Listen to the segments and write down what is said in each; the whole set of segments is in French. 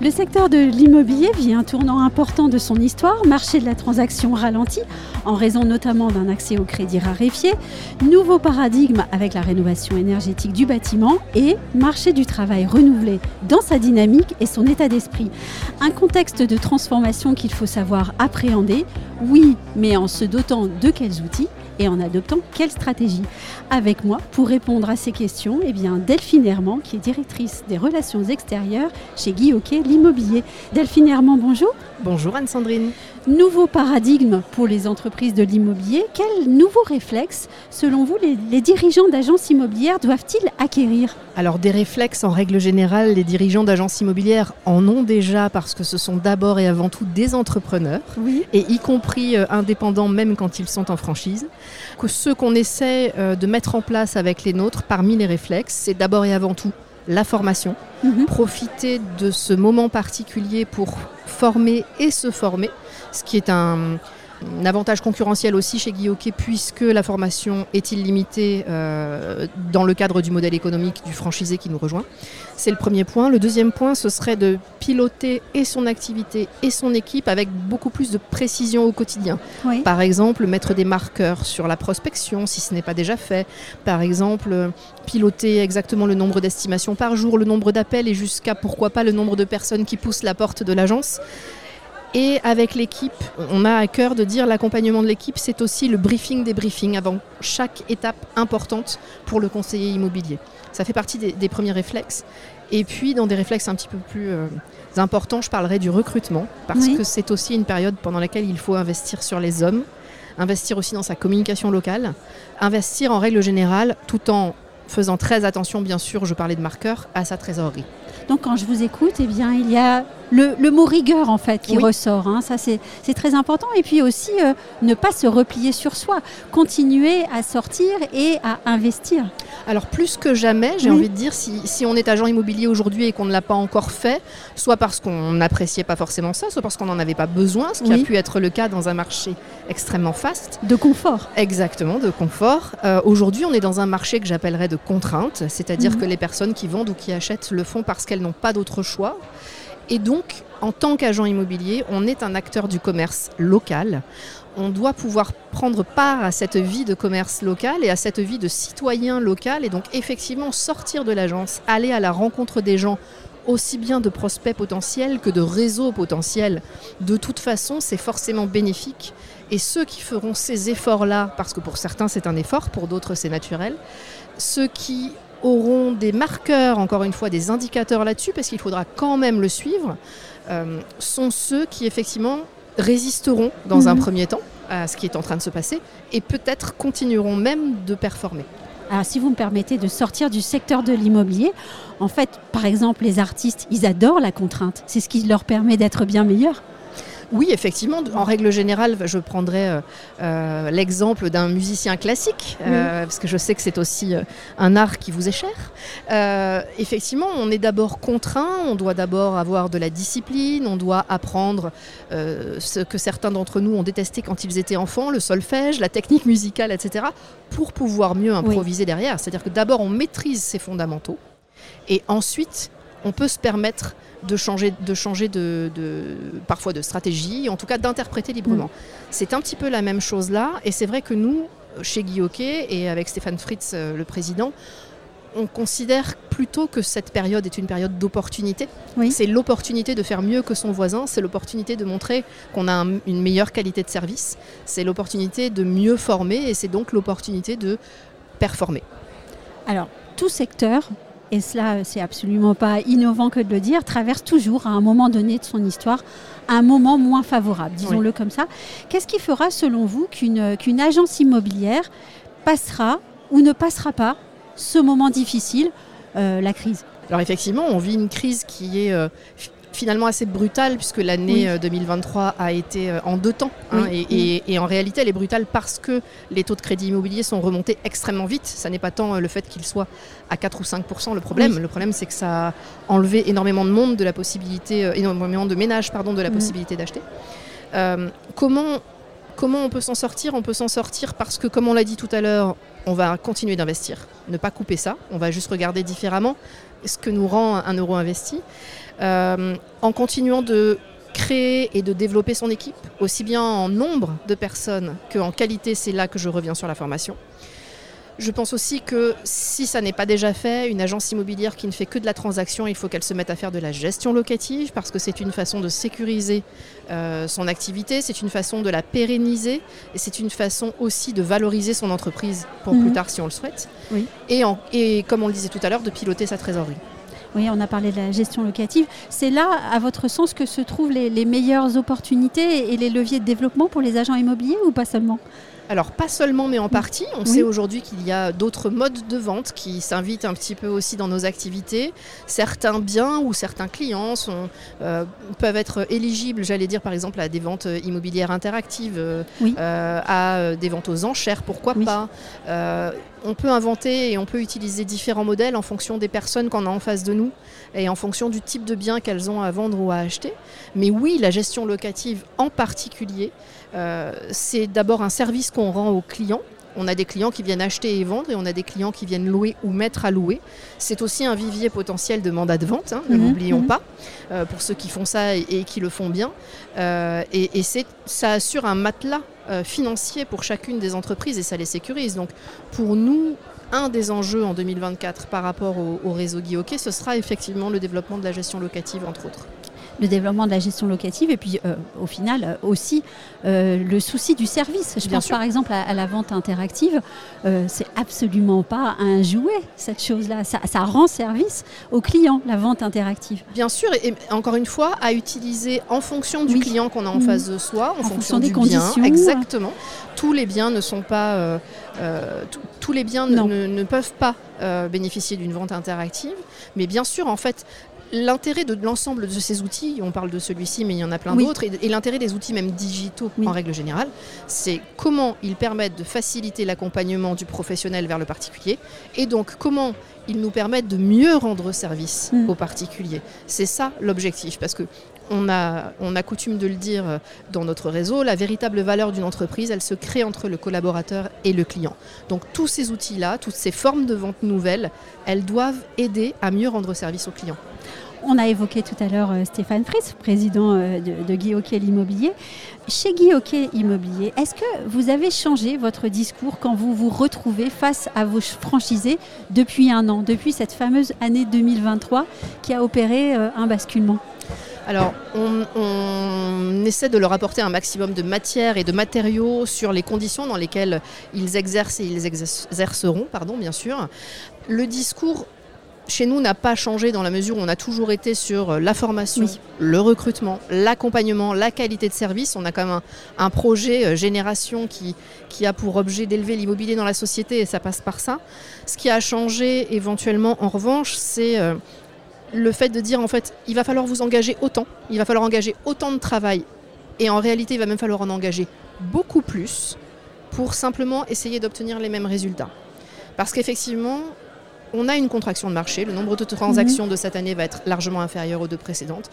Le secteur de l'immobilier vit un tournant important de son histoire, marché de la transaction ralenti, en raison notamment d'un accès au crédit raréfié, nouveau paradigme avec la rénovation énergétique du bâtiment et marché du travail renouvelé dans sa dynamique et son état d'esprit. Un contexte de transformation qu'il faut savoir appréhender, oui, mais en se dotant de quels outils? Et en adoptant quelle stratégie Avec moi, pour répondre à ces questions, eh bien, Delphine Herman, qui est directrice des relations extérieures chez Guy Hockey, l'immobilier. Delphine Herman, bonjour. Bonjour Anne-Sandrine. Nouveau paradigme pour les entreprises de l'immobilier. Quels nouveaux réflexes, selon vous, les, les dirigeants d'agences immobilières doivent-ils acquérir Alors des réflexes, en règle générale, les dirigeants d'agences immobilières en ont déjà parce que ce sont d'abord et avant tout des entrepreneurs, Oui. et y compris euh, indépendants même quand ils sont en franchise. Que ce qu'on essaie euh, de mettre en place avec les nôtres, parmi les réflexes, c'est d'abord et avant tout la formation. Mhm. Profiter de ce moment particulier pour former et se former, ce qui est un, un avantage concurrentiel aussi chez Hockey, puisque la formation est illimitée euh, dans le cadre du modèle économique du franchisé qui nous rejoint. C'est le premier point. Le deuxième point, ce serait de piloter et son activité et son équipe avec beaucoup plus de précision au quotidien. Oui. Par exemple, mettre des marqueurs sur la prospection si ce n'est pas déjà fait. Par exemple, piloter exactement le nombre d'estimations par jour, le nombre d'appels et jusqu'à pourquoi pas le nombre de personnes qui poussent la porte de l'agence. Et avec l'équipe, on a à cœur de dire l'accompagnement de l'équipe, c'est aussi le briefing des briefings avant chaque étape importante pour le conseiller immobilier. Ça fait partie des, des premiers réflexes. Et puis, dans des réflexes un petit peu plus euh, importants, je parlerai du recrutement, parce Oui. que c'est aussi une période pendant laquelle il faut investir sur les hommes, investir aussi dans sa communication locale, investir en règle générale, tout en faisant très attention, bien sûr, je parlais de marqueurs, à sa trésorerie. Donc quand je vous écoute, eh bien, il y a le, le mot rigueur en fait qui Oui. ressort. hein. Ça c'est très important. Et puis aussi euh, ne pas se replier sur soi, continuer à sortir et à investir. Alors plus que jamais, j'ai Oui. envie de dire, si, si on est agent immobilier aujourd'hui et qu'on ne l'a pas encore fait, soit parce qu'on n'appréciait pas forcément ça, soit parce qu'on n'en avait pas besoin, ce qui Oui. a pu être le cas dans un marché extrêmement faste, De confort. exactement, de confort. Euh, aujourd'hui, on est dans un marché que j'appellerais de contrainte, c'est-à-dire Mhm. que les personnes qui vendent ou qui achètent le font parce qu'elles n'ont pas d'autre choix. Et donc, en tant qu'agent immobilier, on est un acteur du commerce local. On doit pouvoir prendre part à cette vie de commerce local et à cette vie de citoyen local et donc effectivement sortir de l'agence, aller à la rencontre des gens aussi bien de prospects potentiels que de réseaux potentiels. De toute façon, c'est forcément bénéfique. Et ceux qui feront ces efforts-là, parce que pour certains c'est un effort, pour d'autres c'est naturel, ceux qui auront des marqueurs, encore une fois, des indicateurs là-dessus, parce qu'il faudra quand même le suivre, euh, sont ceux qui effectivement résisteront dans un Mhm. premier temps à ce qui est en train de se passer et peut-être continueront même de performer. Alors si vous me permettez de sortir du secteur de l'immobilier, en fait, par exemple, les artistes, ils adorent la contrainte. C'est ce qui leur permet d'être bien meilleurs. Oui, effectivement, en règle générale, je prendrais euh, euh, l'exemple d'un musicien classique, euh, parce que je sais que c'est aussi un art qui vous est cher. Euh, effectivement, on est d'abord contraint, on doit d'abord avoir de la discipline, on doit apprendre ce que certains d'entre nous ont détesté quand ils étaient enfants, le solfège, la technique musicale, etc., pour pouvoir mieux improviser derrière. C'est-à-dire que d'abord, on maîtrise ses fondamentaux, et ensuite, on peut se permettre de changer, de changer de, de- parfois de stratégie, en tout cas d'interpréter librement. C'est un petit peu la même chose là, et c'est vrai que nous, chez Hockey, et avec Stéphane Fritz, euh, le président, on considère plutôt que cette période est une période d'opportunité. Oui. C'est l'opportunité de faire mieux que son voisin, c'est l'opportunité de montrer qu'on a un- une meilleure qualité de service, c'est l'opportunité de mieux former, et c'est donc l'opportunité de performer. Alors, tout secteur, et cela c'est absolument pas innovant que de le dire, traverse toujours à un moment donné de son histoire un moment moins favorable, disons-le comme ça. Qu'est-ce qui fera selon vous qu'une qu'une agence immobilière passera ou ne passera pas ce moment difficile, euh, la crise? Alors effectivement, on vit une crise qui est euh, finalement assez brutale puisque l'année 2023 a été en deux temps. Hein, et, en réalité, elle est brutale parce que les taux de crédit immobilier sont remontés extrêmement vite. Ça n'est pas tant le fait qu'ils soient à 4 ou 5 le problème. Le problème, c'est que ça a enlevé énormément de monde de la possibilité, énormément de ménages pardon, de la possibilité d'acheter. comment Comment on peut s'en sortir? On peut s'en sortir parce que, comme on l'a dit tout à l'heure, on va continuer d'investir, ne pas couper ça, on va juste regarder différemment ce que nous rend un euro investi, euh, en continuant de créer et de développer son équipe, aussi bien en nombre de personnes qu'en qualité, c'est là que je reviens sur la formation. Je pense aussi que si ça n'est pas déjà fait, une agence immobilière qui ne fait que de la transaction, il faut qu'elle se mette à faire de la gestion locative parce que c'est une façon de sécuriser euh, son activité, c'est une façon de la pérenniser et c'est une façon aussi de valoriser son entreprise pour plus mhm. tard si on le souhaite. Et, et comme on le disait tout à l'heure, de piloter sa trésorerie. Oui, on a parlé de la gestion locative. C'est là, à votre sens, que se trouvent les meilleures opportunités et les leviers de développement pour les agents immobiliers ou pas seulement? Alors pas seulement mais en partie. On sait aujourd'hui qu'il y a d'autres modes de vente qui s'invitent un petit peu aussi dans nos activités. Certains biens ou certains clients sont, euh, peuvent être éligibles, j'allais dire par exemple à des ventes immobilières interactives, euh, euh, à des ventes aux enchères, pourquoi pas. On peut inventer et on peut utiliser différents modèles en fonction des personnes qu'on a en face de nous et en fonction du type de bien qu'elles ont à vendre ou à acheter. Mais oui, la gestion locative en particulier, euh, c'est d'abord un service qu'on rend aux clients. On a des clients qui viennent acheter et vendre et on a des clients qui viennent louer ou mettre à louer. C'est aussi un vivier potentiel de mandat de vente, hein, ne mhm, l'oublions mhm. pas, euh, pour ceux qui font ça et, qui le font bien. Euh, et, ça assure un matelas financier pour chacune des entreprises et ça les sécurise. Donc pour nous, un des enjeux en 2024 par rapport au, au réseau Guy ce sera effectivement le développement de la gestion locative, entre autres le développement de la gestion locative et puis euh, au final euh, aussi euh, le souci du service. Je pense par exemple à, la vente interactive, c'est absolument pas un jouet cette chose-là. Ça, rend service au client, la vente interactive. Bien sûr, et, encore une fois, à utiliser en fonction du client qu'on a en mmh. face de soi, en, fonction, des conditions. exactement. Tous les biens ne sont pas, tous les biens ne, ne, peuvent pas bénéficier d'une vente interactive, mais bien sûr, en fait, l'intérêt de l'ensemble de ces outils, on parle de celui-ci, mais il y en a plein d'autres, et, l'intérêt des outils même digitaux en règle générale, c'est comment ils permettent de faciliter l'accompagnement du professionnel vers le particulier, et donc comment ils nous permettent de mieux rendre service mm. aux particuliers. C'est ça l'objectif, parce que on a, on a coutume de le dire dans notre réseau, la véritable valeur d'une entreprise, elle se crée entre le collaborateur et le client. Donc tous ces outils-là, toutes ces formes de vente nouvelles, elles doivent aider à mieux rendre service aux clients. On a évoqué tout à l'heure euh, Stéphane Fritz, président euh, de, de Guy l'immobilier. Chez Guy Immobilier, est-ce que vous avez changé votre discours quand vous vous retrouvez face à vos franchisés depuis un an, depuis cette fameuse année 2023 qui a opéré euh, un basculement alors, on, essaie de leur apporter un maximum de matière et de matériaux sur les conditions dans lesquelles ils exercent et ils exerceront, pardon, bien sûr. Le discours chez nous n'a pas changé dans la mesure où on a toujours été sur euh, la formation, le recrutement, l'accompagnement, la qualité de service. On a quand même un, projet euh, génération qui, qui a pour objet d'élever l'immobilier dans la société et ça passe par ça. Ce qui a changé éventuellement en revanche, c'est euh, le fait de dire en fait il va falloir vous engager autant, il va falloir engager autant de travail et en réalité il va même falloir en engager beaucoup plus pour simplement essayer d'obtenir les mêmes résultats. Parce qu'effectivement, on a une contraction de marché. Le nombre de transactions mhm. de cette année va être largement inférieur aux deux précédentes.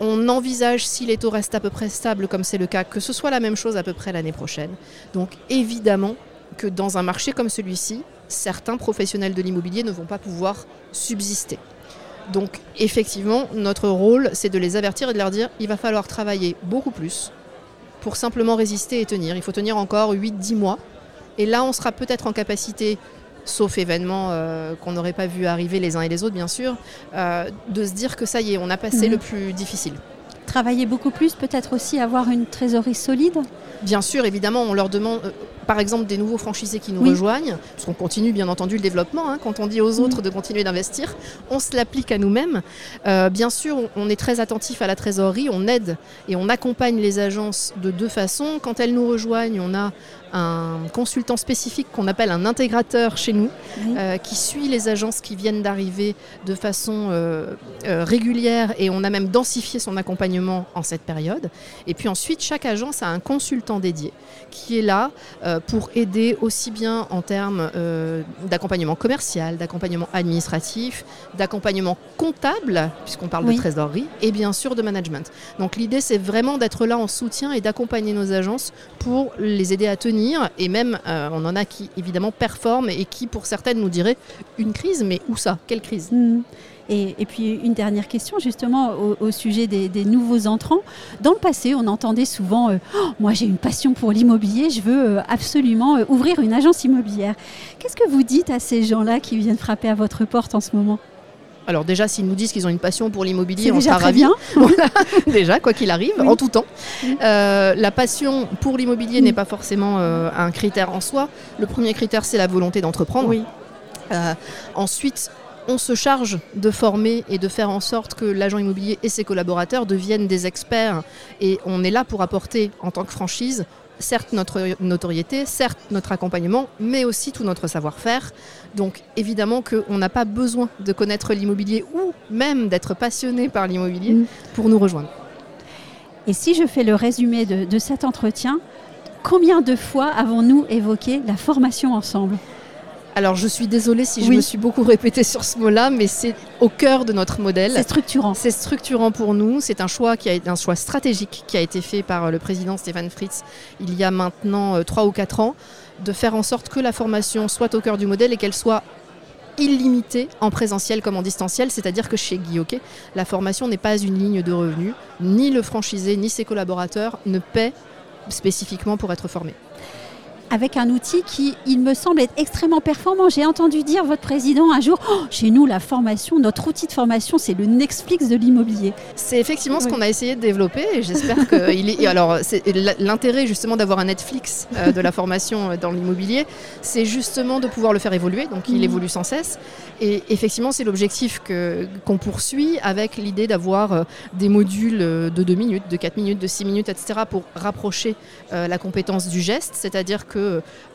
On envisage, si les taux restent à peu près stables, comme c'est le cas, que ce soit la même chose à peu près l'année prochaine. Donc évidemment que dans un marché comme celui-ci, certains professionnels de l'immobilier ne vont pas pouvoir subsister. Donc effectivement, notre rôle, c'est de les avertir et de leur dire, il va falloir travailler beaucoup plus pour simplement résister et tenir. Il faut tenir encore 8-10 mois. Et là, on sera peut-être en capacité sauf événements euh, qu'on n'aurait pas vu arriver les uns et les autres, bien sûr, euh, de se dire que ça y est, on a passé mhm. le plus difficile. Travailler beaucoup plus, peut-être aussi avoir une trésorerie solide Bien sûr, évidemment, on leur demande, euh, par exemple, des nouveaux franchisés qui nous Oui. rejoignent, parce qu'on continue bien entendu le développement. hein. quand on dit aux autres de continuer d'investir, on se l'applique à nous-mêmes. Euh, bien sûr, on, est très attentif à la trésorerie, on aide et on accompagne les agences de deux façons. Quand elles nous rejoignent, on a un consultant spécifique qu'on appelle un intégrateur chez nous, euh, qui suit les agences qui viennent d'arriver de façon euh, euh, régulière et on a même densifié son accompagnement en cette période. Et puis ensuite, chaque agence a un consultant dédié qui est là euh, pour aider aussi bien en termes euh, d'accompagnement commercial, d'accompagnement administratif, d'accompagnement comptable, puisqu'on parle Oui. de trésorerie, et bien sûr de management. Donc l'idée, c'est vraiment d'être là en soutien et d'accompagner nos agences pour les aider à tenir. Et même, euh, on en a qui évidemment performent et qui, pour certaines, nous diraient une crise, mais où ça? Quelle crise? Mm. Et, et puis une dernière question justement au, au sujet des, des nouveaux entrants. Dans le passé, on entendait souvent euh, Oh, Moi j'ai une passion pour l'immobilier, je veux euh, absolument euh, ouvrir une agence immobilière ». Qu'est-ce que vous dites à ces gens-là qui viennent frapper à votre porte en ce moment? Alors déjà, s'ils nous disent qu'ils ont une passion pour l'immobilier, on sera ravis. déjà, quoi qu'il arrive, Oui. en tout temps. Oui. Euh, la passion pour l'immobilier Mm. n'est pas forcément euh, un critère en soi. Le premier critère, c'est la volonté d'entreprendre. Oui. Euh, ensuite, on se charge de former et de faire en sorte que l'agent immobilier et ses collaborateurs deviennent des experts. Et on est là pour apporter, en tant que franchise, certes notre notoriété, certes notre accompagnement, mais aussi tout notre savoir-faire. Donc évidemment qu'on n'a pas besoin de connaître l'immobilier ou même d'être passionné par l'immobilier Mm. pour nous rejoindre. Et si je fais le résumé de, de cet entretien, combien de fois avons-nous évoqué la formation ensemble? Alors je suis désolée si je me suis beaucoup répétée sur ce mot-là, mais c'est au cœur de notre modèle. C'est structurant. C'est structurant pour nous. C'est un choix qui a été un choix stratégique qui a été fait par euh, le président Stéphane Fritz il y a maintenant euh, trois ou quatre ans, de faire en sorte que la formation soit au cœur du modèle et qu'elle soit illimitée en présentiel comme en distanciel, c'est-à-dire que chez Guilloquet, la formation n'est pas une ligne de revenus, ni le franchisé ni ses collaborateurs ne paient spécifiquement pour être formés. Avec un outil qui, il me semble, être extrêmement performant. J'ai entendu dire votre président un jour, Oh, chez nous, la formation, notre outil de formation, c'est le Netflix de l'immobilier. C'est effectivement ce qu'on a essayé de développer et j'espère que il est. Alors, l'intérêt justement d'avoir un Netflix euh, de la formation euh, dans l'immobilier, c'est justement de pouvoir le faire évoluer. Donc, il Mhm. évolue sans cesse. Et effectivement, c'est l'objectif qu'on poursuit avec l'idée d'avoir euh, des modules de 2 minutes, de 4 minutes, de 6 minutes, etc. pour rapprocher euh, la compétence du geste. C'est-à-dire que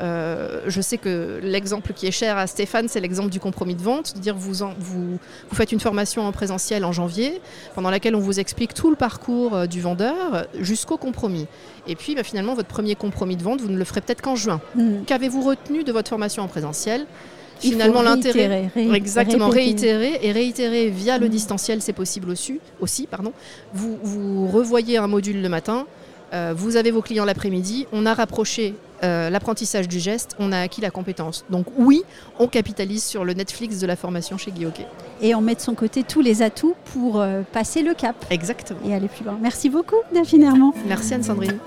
euh, je sais que l'exemple qui est cher à Stéphane, c'est l'exemple du compromis de vente. C'est-à-dire vous, en- vous, vous faites une formation en présentiel en janvier pendant laquelle on vous explique tout le parcours euh, du vendeur jusqu'au compromis. Et puis bah, finalement, votre premier compromis de vente, vous ne le ferez peut-être qu'en juin. Hmm. Qu'avez-vous retenu de votre formation en présentiel? Finalement, l'intérêt. Exactement, répéter. réitérer et réitérer via le Mm. distanciel, c'est possible aussi. aussi pardon. Vous, vous revoyez un module le matin, euh, vous avez vos clients l'après-midi, on a rapproché euh, l'apprentissage du geste, on a acquis la compétence. Donc oui, on capitalise sur le Netflix de la formation chez Guy Hockey. Et on met de son côté tous les atouts pour euh, passer le cap Exactement. et aller plus loin. Merci beaucoup, Delphine Herman. Merci Anne-Sandrine.